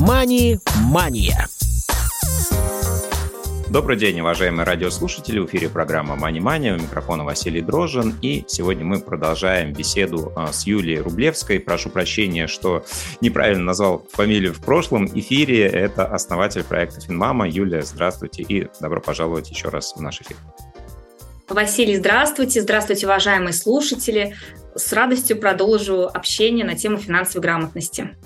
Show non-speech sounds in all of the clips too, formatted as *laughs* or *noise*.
«Мани-мания». Добрый день, уважаемые радиослушатели. В эфире программа «Мани Мания». У микрофона Василий Дрожин. И сегодня мы продолжаем беседу а, с Юлией Рублевской. Прошу прощения, что неправильно назвал фамилию в прошлом эфире. Это основатель проекта «Финмама». Юлия, здравствуйте и добро пожаловать еще раз в наш эфир. Василий, здравствуйте. Здравствуйте, уважаемые слушатели. С радостью продолжу общение на тему финансовой грамотности.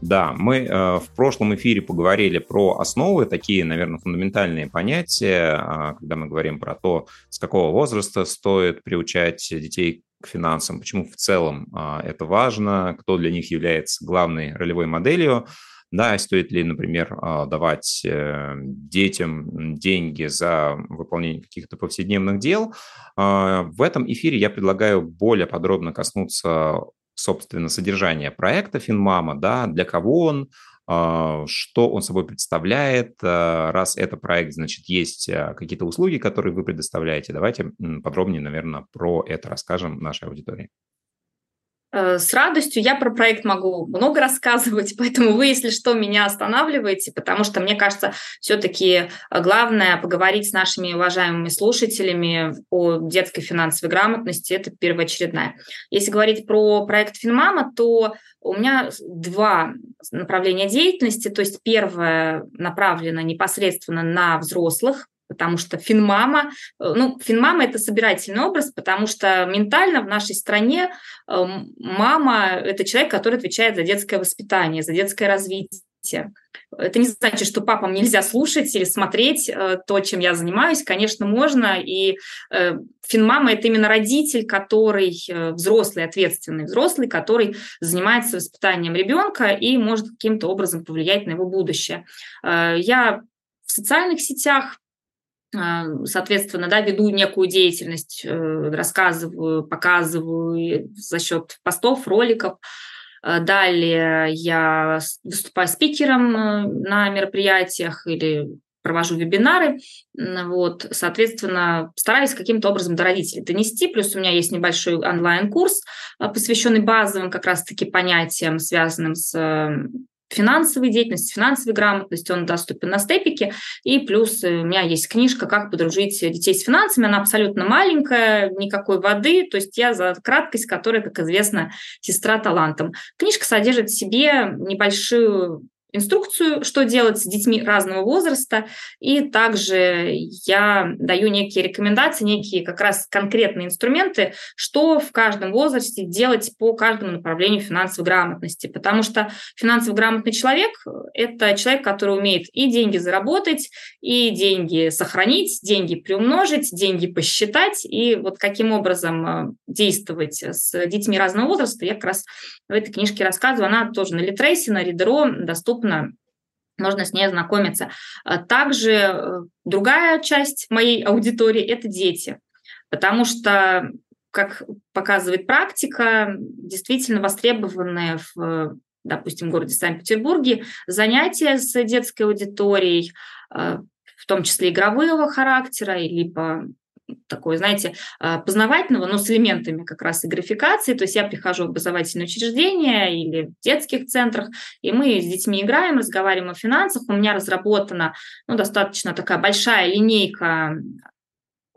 Да, мы э, в прошлом эфире поговорили про основы, такие, наверное, фундаментальные понятия, э, когда мы говорим про то, с какого возраста стоит приучать детей к финансам, почему в целом э, это важно, кто для них является главной ролевой моделью. Да, стоит ли, например, а, давать э, детям деньги за выполнение каких-то повседневных дел. В этом эфире я предлагаю более подробно коснуться собственно, содержания проекта Финмама, да, для кого он, а, что он собой представляет. Раз это проект, значит, есть какие-то услуги, которые вы предоставляете. Давайте подробнее, наверное, про это расскажем нашей аудитории. Э, с радостью. Я про проект могу много *laughs* рассказывать, поэтому вы, если что, меня останавливаете, потому что, мне кажется, все-таки э, главное поговорить с нашими уважаемыми слушателями о детской финансовой грамотности. Это первоочередная. Если говорить про проект Финмама, то у меня два направления деятельности. То есть первое направлено непосредственно на взрослых, потому что финмама, э, ну, финмама – это собирательный образ, потому что ментально в нашей стране э, мама – это человек, который отвечает за детское воспитание, за детское развитие. Это не значит, что папам нельзя слушать или смотреть э, то, чем я занимаюсь. Конечно, можно. И э, финмама – это именно родитель, который взрослый, ответственный взрослый, который занимается воспитанием ребенка и может каким-то образом повлиять на его будущее. Я в социальных сетях соответственно, да, веду некую деятельность, э, рассказываю, показываю за счет постов, роликов. А, далее я выступаю спикером э, на мероприятиях или провожу вебинары, вот, соответственно, стараюсь каким-то образом до родителей донести, плюс у меня есть небольшой онлайн-курс, посвященный базовым как раз-таки понятиям, связанным с финансовой деятельности, финансовой грамотности, он доступен на степике. И плюс э, у меня есть книжка «Как подружить детей с финансами». Она абсолютно маленькая, никакой воды. То есть я за краткость, которая, как известно, сестра талантом. Книжка содержит в себе небольшую инструкцию, что делать с детьми разного возраста, и также я даю некие рекомендации, некие как раз конкретные инструменты, что в каждом возрасте делать по каждому направлению финансовой грамотности, потому что финансово грамотный человек – это человек, который умеет и деньги заработать, и деньги сохранить, деньги приумножить, деньги посчитать, и вот каким образом э, действовать с детьми разного возраста, я как раз в этой книжке рассказываю, она тоже на Литрейсе, на Ридеро доступна доступно, можно с ней ознакомиться. А также э, другая часть моей аудитории – это дети, потому что, как показывает практика, действительно востребованные в допустим, в городе Санкт-Петербурге, занятия с детской аудиторией, э, в том числе игрового характера, либо такой, знаете, а, познавательного, но с элементами как раз и графикации. То есть я прихожу в образовательное учреждение или в детских центрах, и мы с детьми играем, разговариваем о финансах. У меня разработана ну, достаточно такая большая линейка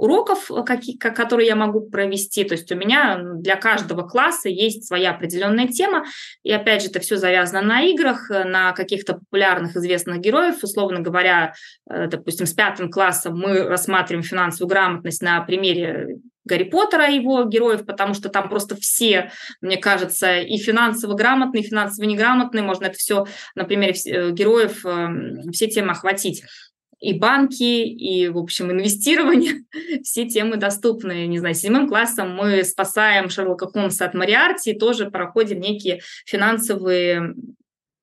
уроков, э, какие, которые я могу провести. То есть у меня для каждого класса есть своя определенная тема. И опять же, это все завязано на играх, э, на каких-то популярных известных героев. Условно говоря, э, допустим, с пятым классом мы рассматриваем финансовую грамотность на примере Гарри Поттера и его героев, потому что там просто все, мне кажется, и финансово грамотные, и финансово неграмотные, можно это все на примере героев все темы охватить и банки, и, в общем, инвестирование. *laughs* Все темы доступны. Не знаю, седьмым классом мы спасаем Шерлока Холмса от Мариарти и тоже проходим некие финансовые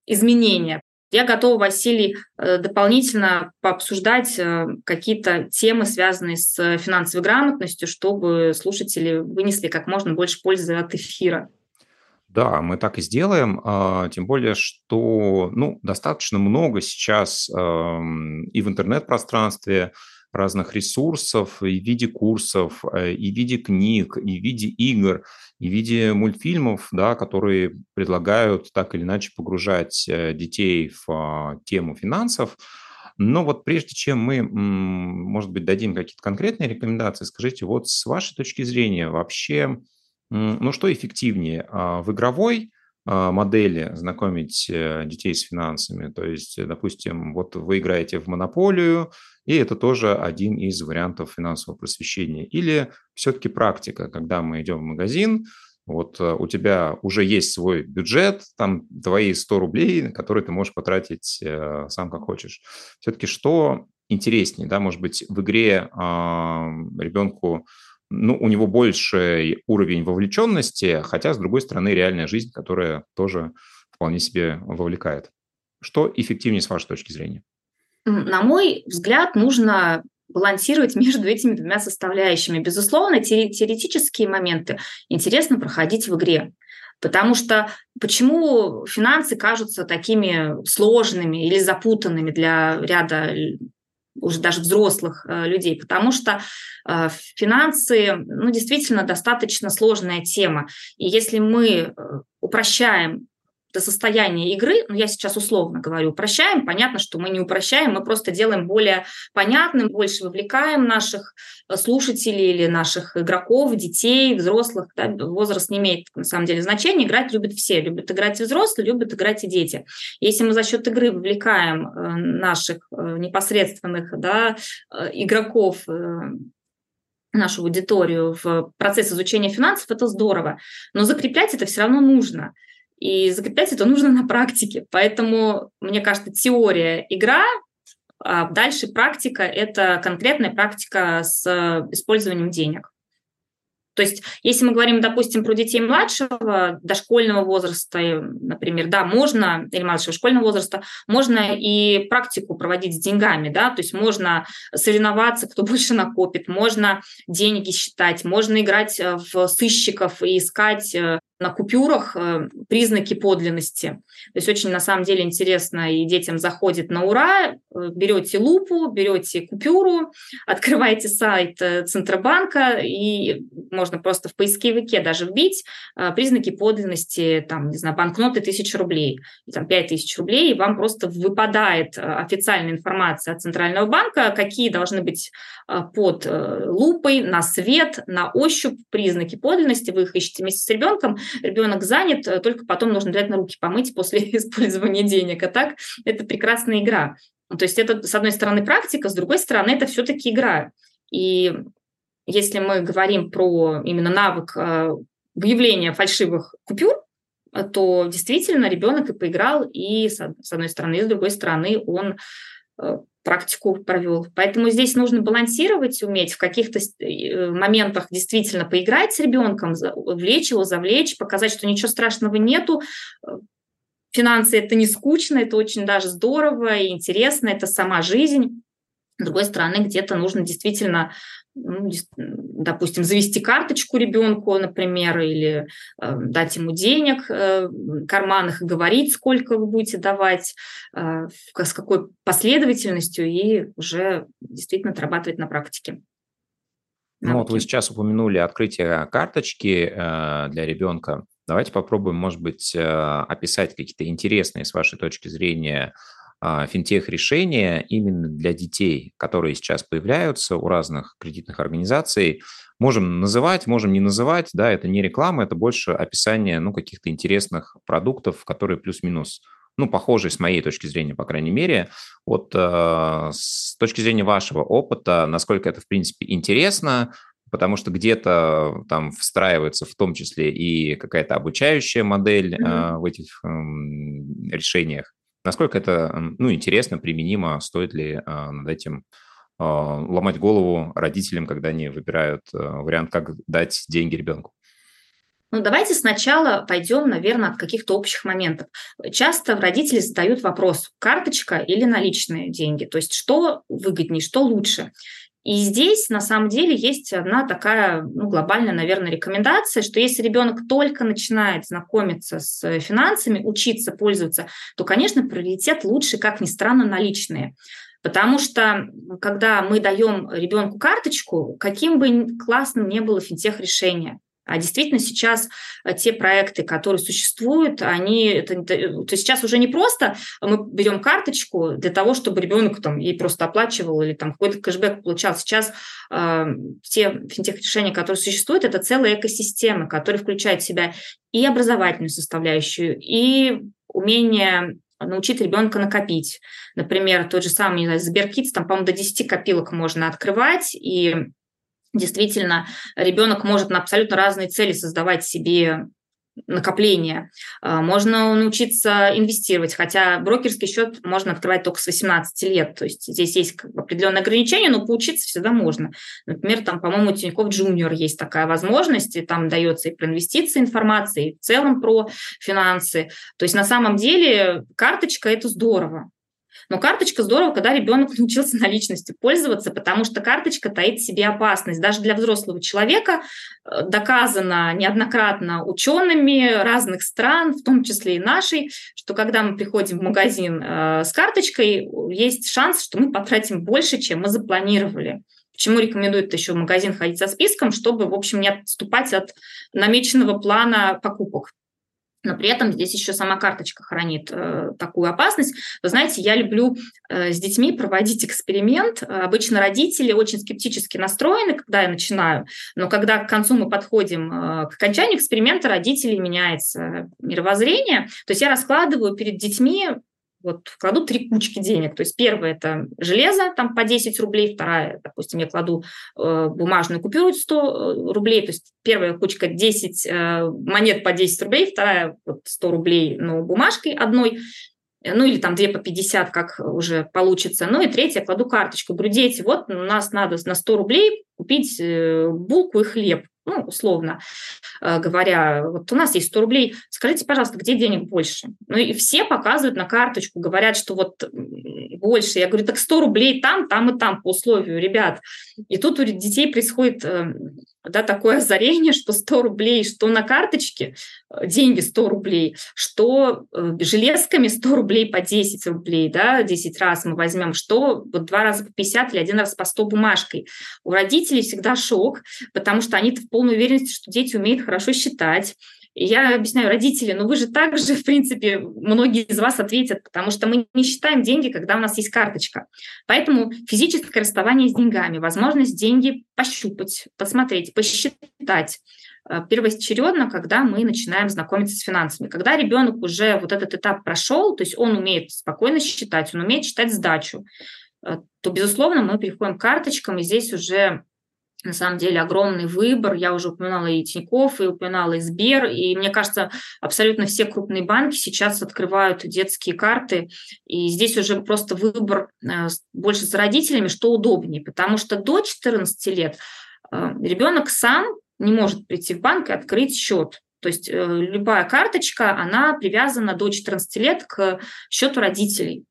изменения. Я готова, Василий, э, дополнительно пообсуждать э, какие-то темы, связанные с финансовой грамотностью, чтобы слушатели вынесли как можно больше пользы от эфира. Да, мы так и сделаем, а, тем более, что ну, достаточно много сейчас и в интернет-пространстве разных ресурсов и в виде курсов, э, и в виде книг, и в виде игр, и в виде мультфильмов, да, которые предлагают так или иначе погружать э, детей в а, тему финансов. Но вот прежде чем мы, может быть, дадим какие-то конкретные рекомендации, скажите, вот с вашей точки зрения вообще, ну что эффективнее, а, в игровой а, модели знакомить э, детей с финансами. То есть, допустим, вот вы играете в монополию, и это тоже один из вариантов финансового просвещения. Или все-таки практика, когда мы идем в магазин, вот э, у тебя уже есть свой бюджет, там твои 100 рублей, которые ты можешь потратить э, сам как хочешь. Все-таки что интереснее, да, может быть, в игре э, ребенку ну, у него больше уровень вовлеченности, хотя, с другой стороны, реальная жизнь, которая тоже вполне себе вовлекает. Что эффективнее с вашей точки зрения? На мой взгляд, нужно балансировать *laughs* между этими двумя составляющими. Безусловно, теоретические моменты интересно проходить в игре. Потому что почему финансы кажутся такими сложными или запутанными для ряда уже даже взрослых э, людей, потому что э, финансы, ну, действительно достаточно сложная тема. И если мы э, упрощаем до состояния игры, ну я сейчас условно говорю, упрощаем, понятно, что мы не упрощаем, мы просто делаем более понятным, больше вовлекаем наших э, слушателей или наших игроков, детей, взрослых. Да, возраст не имеет на самом деле значения, играть любят все, любят играть взрослые, любят играть и дети. Если мы за счет игры вовлекаем э, наших э, непосредственных да, игроков нашу аудиторию в процесс изучения финансов, это здорово. Но закреплять это все равно нужно. И закреплять это нужно на практике. Поэтому, мне кажется, теория – игра, а дальше практика – это конкретная практика с использованием денег. То есть, если мы говорим, допустим, про детей младшего, дошкольного возраста, например, да, можно, или младшего школьного возраста, можно и практику проводить с деньгами, да, то есть можно соревноваться, кто *laughs* больше накопит, можно деньги считать, можно играть в сыщиков и искать э, на купюрах э, признаки подлинности. То есть очень на самом деле интересно, и детям заходит на ура, э, берете лупу, берете купюру, *laughs* открываете сайт э, Центробанка, и можно просто в поисковике даже вбить признаки подлинности, там, не знаю, банкноты 1000 рублей, там 5000 рублей, и вам просто выпадает официальная информация от Центрального банка, какие должны быть под лупой, на свет, на ощупь признаки подлинности, вы их ищете вместе с ребенком, ребенок занят, э, только потом нужно обязательно руки помыть после *laughs* использования денег. А так это прекрасная игра. То есть это, с одной стороны, практика, с другой стороны, это все-таки игра. И если мы говорим про именно навык э, выявления фальшивых купюр, э, то действительно ребенок и поиграл, и с одной стороны, и с другой стороны он практику провел. Поэтому здесь нужно балансировать, уметь в каких-то э, моментах действительно поиграть с ребенком, влечь его, завлечь, показать, что ничего страшного нету. Финансы – это не скучно, это очень даже здорово и интересно, это сама жизнь. С другой стороны, где-то нужно действительно допустим, завести карточку ребенку, например, или э, дать ему денег э, в карманах и говорить, сколько вы будете давать, э, с какой последовательностью, и уже действительно отрабатывать на практике. Ну вот вы сейчас упомянули открытие карточки э, для ребенка. Давайте попробуем, может быть, э, описать какие-то интересные с вашей точки зрения финтех-решения именно для детей, которые сейчас появляются у разных кредитных организаций. Можем называть, можем не называть, да, это не реклама, это больше описание, ну, каких-то интересных продуктов, которые плюс-минус ну, похожие с моей точки зрения, по крайней мере. Вот э, с точки зрения вашего опыта, насколько это, в принципе, интересно, потому что где-то там встраивается в том числе и какая-то обучающая модель mm-hmm. э, в этих э, решениях. Насколько это ну, интересно, применимо, стоит ли а, над этим а, ломать голову родителям, когда они выбирают а, вариант, как дать деньги ребенку? Ну, давайте сначала пойдем, наверное, от каких-то общих моментов. Часто родители задают вопрос, карточка или наличные деньги, то есть что выгоднее, что лучше. И здесь на самом деле есть одна такая ну, глобальная, наверное, рекомендация, что если ребенок только начинает знакомиться с финансами, учиться пользоваться, то, конечно, приоритет лучше, как ни странно, наличные. Потому что, когда мы даем ребенку карточку, каким бы классным ни было финтех-решение, а действительно сейчас э, те проекты, которые существуют, они это, то сейчас уже не просто мы берем карточку для того, чтобы ребенок там ей просто оплачивал или там какой-то кэшбэк получал. Сейчас э, те финтех-решения, которые существуют, это целая экосистема, которая включает в себя и образовательную составляющую, и умение научить ребенка накопить. Например, тот же самый, Сберкидс, там, по-моему, до 10 копилок можно открывать, и действительно ребенок может на абсолютно разные цели создавать себе накопления. А, можно научиться инвестировать, хотя брокерский счет можно открывать только с 18 лет. То есть здесь есть как бы определенные ограничения, но поучиться всегда можно. Например, там, по-моему, у Тинькофф Джуниор есть такая возможность, и там дается и про инвестиции информация, и в целом про финансы. То есть на самом деле карточка – это здорово. Но карточка здорово, когда ребенок *laughs* научился наличностью пользоваться, потому что карточка таит в себе опасность. Даже для взрослого человека э, доказано неоднократно учеными разных стран, в том числе и нашей, что когда мы приходим в магазин э, с карточкой, есть шанс, что мы потратим больше, чем мы запланировали. Почему рекомендуют еще в магазин ходить со списком, чтобы, в общем, не отступать от намеченного плана покупок но при этом здесь еще сама карточка хранит э, такую опасность. Вы знаете, я люблю э, с детьми проводить эксперимент. Обычно родители очень скептически настроены, когда я начинаю, но когда к концу мы подходим э, к окончанию эксперимента, родители меняется мировоззрение. То есть я раскладываю перед детьми вот кладу три кучки денег. То есть первая – это железо, там по 10 рублей, вторая, допустим, я кладу э, бумажную купюру 100 э, рублей, то есть первая кучка 10 э, монет по 10 рублей, вторая вот 100 рублей, но бумажкой одной, ну или там две по 50, как уже получится. Ну и третья, кладу карточку. Говорю, дети, вот у нас надо на 100 рублей купить э, булку и хлеб ну, условно э, говоря, вот у нас есть 100 рублей, скажите, пожалуйста, где денег больше? Ну и все показывают на карточку, говорят, что вот больше. Я говорю, так 100 рублей там, там и там по условию, ребят. И тут у детей происходит э, да, такое озарение, что 100 рублей, что на карточке э, деньги 100 рублей, что э, железками 100 рублей по 10 рублей, да, 10 раз мы возьмем, что вот два раза по 50 или один раз по 100 бумажкой. У родителей всегда шок, потому что они в полной уверенности, что дети умеют хорошо считать, я объясняю, родители, ну вы же также, в принципе, многие из вас ответят, потому что мы не считаем деньги, когда у нас есть карточка. Поэтому физическое расставание с деньгами, возможность деньги пощупать, посмотреть, посчитать, э, первоочередно, когда мы начинаем знакомиться с финансами. Когда ребенок уже вот этот этап прошел, то есть он умеет спокойно считать, он умеет считать сдачу, э, то, безусловно, мы переходим к карточкам, и здесь уже на самом деле огромный выбор. Я уже упоминала и Тинькофф, и упоминала и Сбер. И мне кажется, абсолютно все крупные банки сейчас открывают детские карты. И здесь уже просто выбор э, больше с родителями, что удобнее. Потому что до 14 лет э, ребенок сам не может прийти в банк и открыть счет. То есть э, любая карточка, она привязана до 14 лет к счету родителей.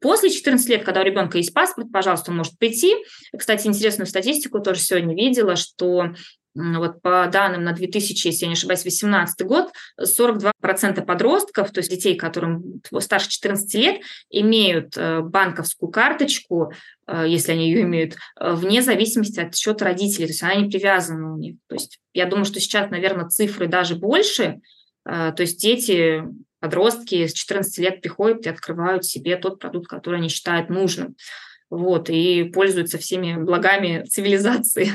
После 14 лет, когда у ребенка есть паспорт, пожалуйста, он может прийти. Кстати, интересную статистику тоже сегодня видела, что вот по данным на 2000, если я не ошибаюсь, 2018 год, 42% подростков, то есть детей, которым старше 14 лет, имеют э, банковскую карточку, э, если они ее имеют, э, вне зависимости от счета родителей, то есть она не привязана у них. То есть я думаю, что сейчас, наверное, цифры даже больше, то есть дети подростки с 14 лет приходят и открывают себе тот продукт, который они считают нужным. Вот, и пользуются всеми благами цивилизации.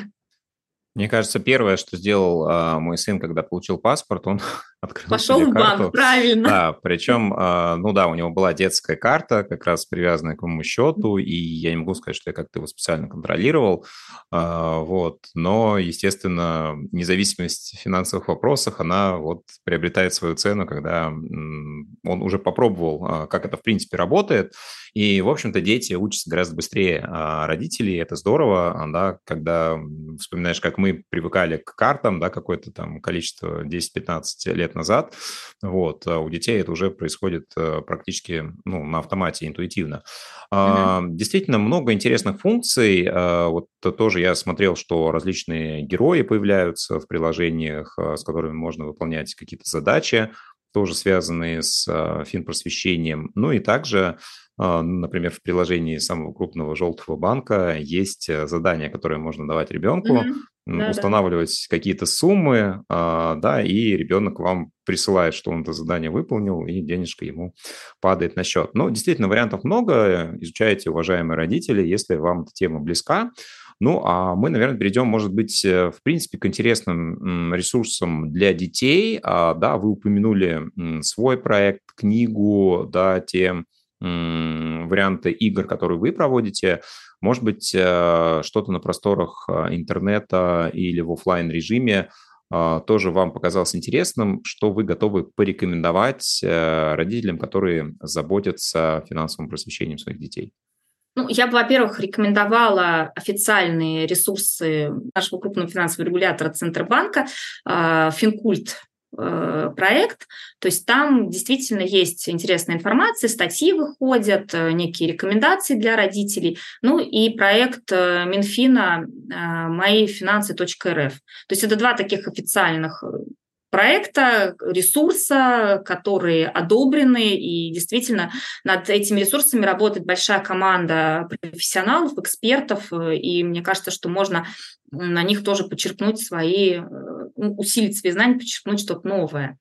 Мне кажется, первое, что сделал а, мой сын, когда получил паспорт, он открыл Пошел в карту. банк, правильно. Да, причем, а, ну да, у него была детская карта, как раз привязанная к моему счету, и я не могу сказать, что я как-то его специально контролировал, а, вот, но, естественно, независимость в финансовых вопросах, она вот приобретает свою цену, когда он уже попробовал, а, как это в принципе работает, и, в общем-то, дети учатся гораздо быстрее родителей, это здорово, да, когда вспоминаешь, как мы привыкали к картам, да, какое-то там количество 10-15 лет назад. Вот. А у детей это уже происходит э, практически ну, на автомате, интуитивно. Mm-hmm. Действительно, много интересных функций. А, вот тоже я смотрел, что различные герои появляются в приложениях, с которыми можно выполнять какие-то задачи, тоже связанные с финпросвещением. Ну и также например, в приложении самого крупного желтого банка есть э, задание, которое можно давать ребенку, mm-hmm. Да, устанавливать да. какие-то суммы, а, да, и ребенок вам присылает, что он это задание выполнил, и денежка ему падает на счет. Но действительно, вариантов много. Изучайте, уважаемые родители, если вам эта тема близка. Ну, а мы, наверное, перейдем, может быть, э, в принципе, к интересным ресурсам для детей. А, да, вы упомянули свой проект, книгу, да, те варианты игр, которые вы проводите. Может быть, э, что-то на просторах э, интернета или в офлайн режиме тоже вам показалось интересным, что вы готовы порекомендовать родителям, которые заботятся финансовым просвещением своих детей? Ну, я бы, во-первых, рекомендовала официальные ресурсы нашего крупного финансового регулятора Центробанка, Финкульт э, проект. То есть там действительно есть интересная информация, статьи выходят, э, некие рекомендации для родителей. Ну и проект э, Минфина «Мои финансы.рф». То есть это два таких официальных проекта, ресурса, которые одобрены, и действительно над этими ресурсами работает большая команда профессионалов, экспертов, и мне кажется, что можно на них тоже подчеркнуть свои, э, усилить свои знания, подчеркнуть что-то новое.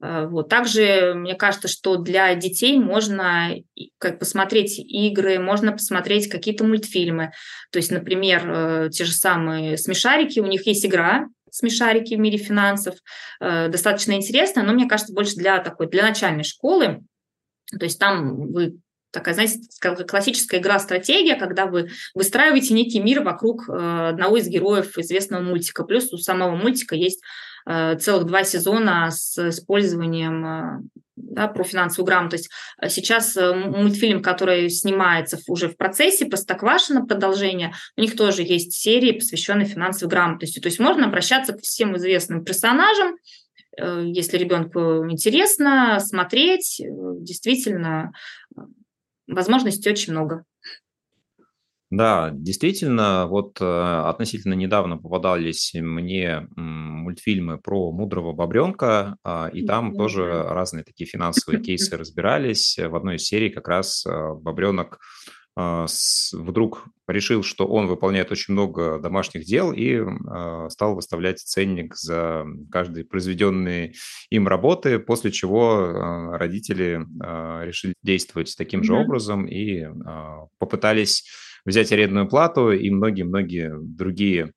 Э, вот. Также мне кажется, что для детей можно как посмотреть игры, можно посмотреть какие-то мультфильмы. То есть, например, э, те же самые смешарики, у них есть игра, смешарики в мире финансов. Э, достаточно интересно, но мне кажется, больше для такой, для начальной школы. То есть там вы такая, знаете, классическая игра-стратегия, когда вы выстраиваете некий мир вокруг э, одного из героев известного мультика. Плюс у самого мультика есть целых два сезона с использованием да, про финансовую грамотность. А сейчас э, мультфильм, который снимается уже в процессе, Простоквашино продолжение, у них тоже есть серии, посвященные финансовой грамотности. То есть можно обращаться к всем известным персонажам, э, если ребенку интересно смотреть, э, действительно, возможностей очень много. Да, действительно, вот э, относительно недавно попадались мне мультфильмы про мудрого бобренка, э, и там mm-hmm. тоже разные такие финансовые кейсы разбирались. В одной из серий как раз э, бобренок с, вдруг решил, что он выполняет очень много домашних дел и стал выставлять ценник за каждые произведенные им работы, после чего родители решили действовать таким же образом и попытались взять арендную плату и многие-многие другие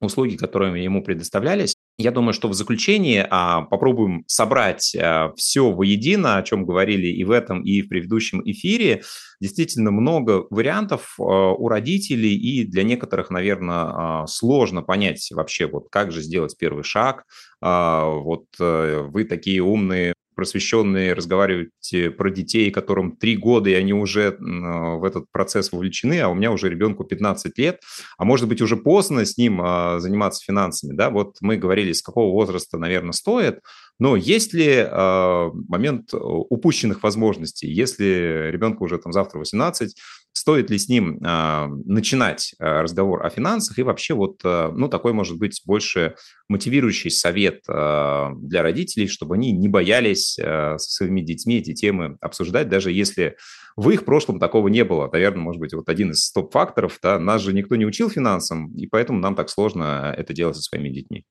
услуги, которые ему предоставлялись. Я думаю, что в заключение а, попробуем собрать а, все воедино, о чем говорили и в этом, и в предыдущем эфире. Действительно много вариантов а, у родителей, и для некоторых, наверное, а, сложно понять вообще, вот как же сделать первый шаг. А, вот а, вы такие умные просвещенные, разговариваете про детей, которым три года, и они уже в этот процесс вовлечены, а у меня уже ребенку 15 лет, а может быть уже поздно с ним а, заниматься финансами, да, вот мы говорили, с какого возраста, наверное, стоит, но есть ли э, момент упущенных возможностей, если ребенку уже там завтра 18, стоит ли с ним э, начинать э, разговор о финансах и вообще вот, э, ну, такой может быть больше мотивирующий совет э, для родителей, чтобы они не боялись э, со своими детьми эти темы обсуждать, даже если в их прошлом такого не было. Наверное, может быть, вот один из стоп-факторов, да, нас же никто не учил финансам, и поэтому нам так сложно это делать со своими детьми.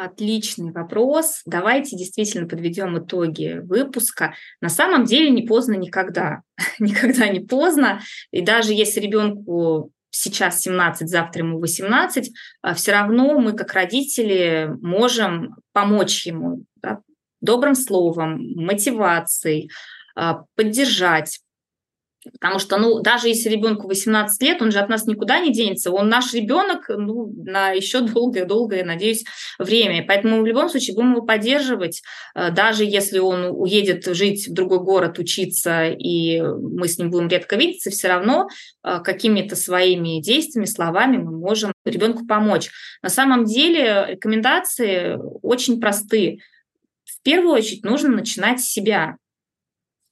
Отличный вопрос. Давайте действительно подведем итоги выпуска. На самом деле не поздно никогда. *laughs* никогда не поздно. И даже если ребенку сейчас 17, завтра ему 18, а, все равно мы, как родители, можем помочь ему да, добрым словом, мотивацией, а, поддержать, Потому что, ну, даже если ребенку 18 лет, он же от нас никуда не денется. Он наш ребенок ну, на еще долгое-долгое, надеюсь, время. Поэтому в любом случае будем его поддерживать, э, даже если он уедет жить в другой город, учиться, и мы с ним будем редко видеться, все равно э, какими-то своими действиями, словами мы можем ребенку помочь. На самом деле рекомендации очень простые. В первую очередь нужно начинать с себя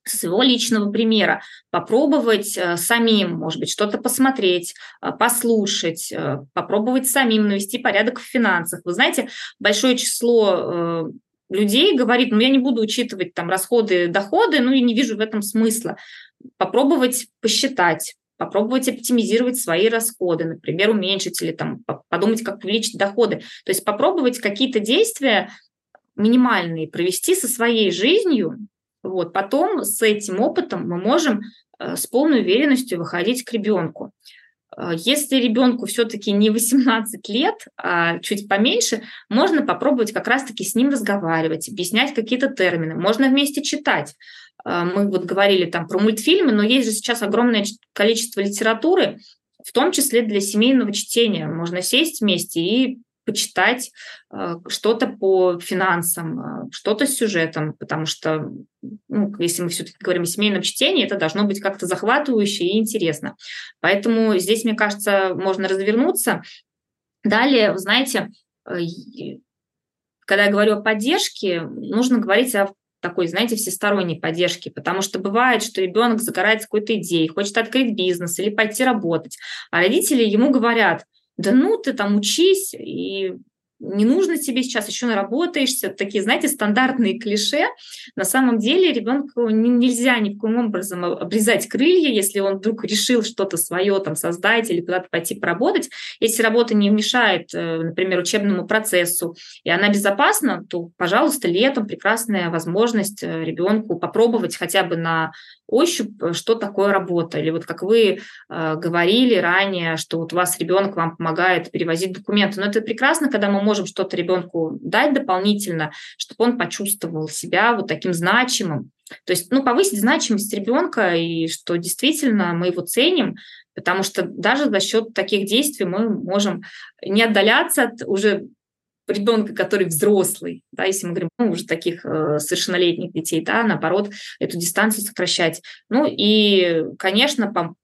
своего личного примера, попробовать э, самим, может быть, что-то посмотреть, э, послушать, э, попробовать самим навести порядок в финансах. Вы знаете, большое число людей, говорит, ну я не буду учитывать там расходы, доходы, ну и не вижу в этом смысла. Попробовать посчитать, попробовать оптимизировать свои расходы, например, уменьшить или там подумать, как увеличить доходы. То есть попробовать какие-то действия минимальные провести со своей жизнью, вот, потом с этим опытом мы можем э, с полной уверенностью выходить к ребенку. Э, если ребенку все-таки не 18 лет, а чуть поменьше, можно попробовать как раз-таки с ним разговаривать, объяснять какие-то термины. Можно вместе читать. Э, мы вот говорили там про мультфильмы, но есть же сейчас огромное количество литературы, в том числе для семейного чтения. Можно сесть вместе и почитать э, что-то по финансам, э, что-то с сюжетом, потому что, ну, если мы все-таки говорим о семейном чтении, это должно быть как-то захватывающе и интересно. Поэтому здесь, мне кажется, можно развернуться. Далее, вы знаете, э, когда я говорю о поддержке, нужно говорить о такой, знаете, всесторонней поддержки, потому что бывает, что ребенок загорается какой-то идеей, хочет открыть бизнес или пойти работать, а родители ему говорят – да ну ты там учись, и не нужно тебе сейчас, еще наработаешься. Такие, знаете, стандартные клише. На самом деле ребенку нельзя ни в коем образом обрезать крылья, если он вдруг решил что-то свое там создать или куда-то пойти поработать. Если работа не мешает, э, например, учебному процессу, и она безопасна, то, пожалуйста, летом прекрасная возможность э, ребенку попробовать хотя бы на ощупь, э, что такое работа. Или вот как вы говорили ранее, что вот у вас ребенок вам помогает перевозить документы. Но это прекрасно, когда мы можем что-то ребенку дать дополнительно, чтобы он почувствовал себя вот таким значимым. То есть, ну, повысить значимость ребенка и что действительно мы его ценим, потому что даже за счет таких действий мы можем не отдаляться от уже ребенка, который взрослый, да, если мы говорим ну, уже таких э, совершеннолетних детей, да, наоборот, эту дистанцию сокращать. Ну и, конечно, пом-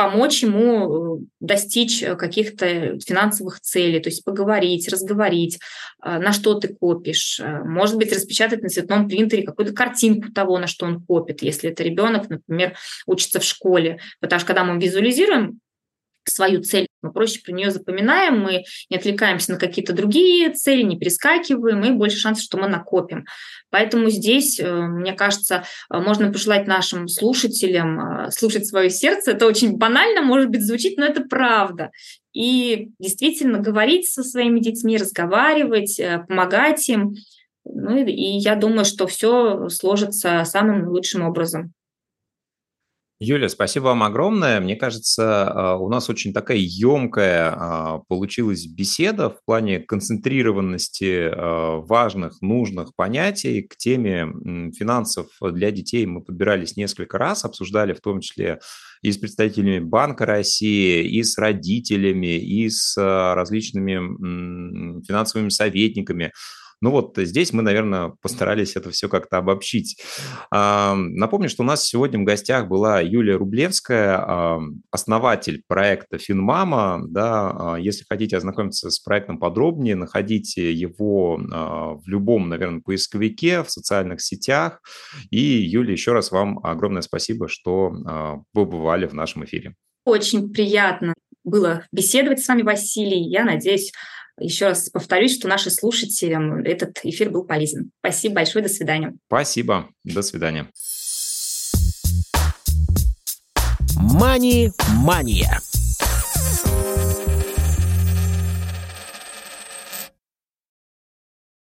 помочь ему э, достичь каких-то финансовых целей, то есть поговорить, разговорить, э, на что ты копишь, э, может быть, распечатать на цветном принтере какую-то картинку того, на что он копит, если это ребенок, например, учится в школе, потому что когда мы визуализируем свою цель, мы проще про нее запоминаем, мы не отвлекаемся на какие-то другие цели, не перескакиваем, и больше шансов, что мы накопим. Поэтому здесь, э, мне кажется, э, можно пожелать нашим слушателям э, слушать свое сердце. Это очень банально, может быть, звучит, но это правда. И действительно говорить со своими детьми, разговаривать, помогать им. Ну и я думаю, что все сложится самым лучшим образом. Юля, спасибо вам огромное. Мне кажется, а, у нас очень такая емкая а, получилась беседа в плане концентрированности а, важных, нужных понятий к теме финансов для детей. Мы подбирались несколько раз, обсуждали в том числе и с представителями Банка России, и с родителями, и с различными финансовыми советниками. Ну вот здесь мы, наверное, постарались это все как-то обобщить. Напомню, что у нас сегодня в гостях была Юлия Рублевская, основатель проекта «Финмама». Да, а, если хотите ознакомиться с проектом подробнее, находите его а, в любом, наверное, поисковике, в социальных сетях. И, Юлия, еще раз вам огромное спасибо, что а, вы бывали в нашем эфире. Очень приятно было беседовать с вами, Василий. Я надеюсь, еще раз повторюсь, что нашим слушателям этот эфир был полезен. Спасибо большое, до свидания. Спасибо, до свидания. Мани-мания.